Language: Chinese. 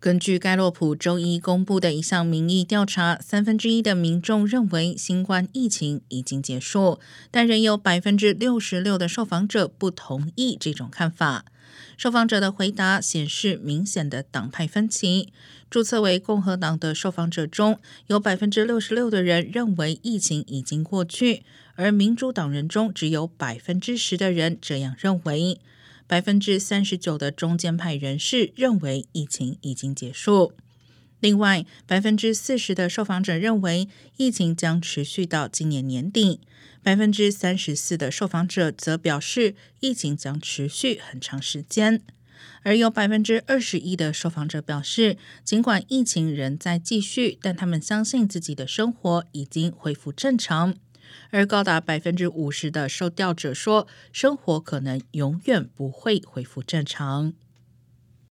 根据盖洛普周一公布的一项民意调查，三分之一的民众认为新冠疫情已经结束，但仍有百分之六十六的受访者不同意这种看法。受访者的回答显示明显的党派分歧。注册为共和党的受访者中有百分之六十六的人认为疫情已经过去，而民主党人中只有百分之十的人这样认为。百分之三十九的中间派人士认为疫情已经结束。另外，百分之四十的受访者认为疫情将持续到今年年底。百分之三十四的受访者则表示疫情将持续很长时间。而有百分之二十一的受访者表示，尽管疫情仍在继续，但他们相信自己的生活已经恢复正常。而高达百分之五十的受调者说，生活可能永远不会恢复正常。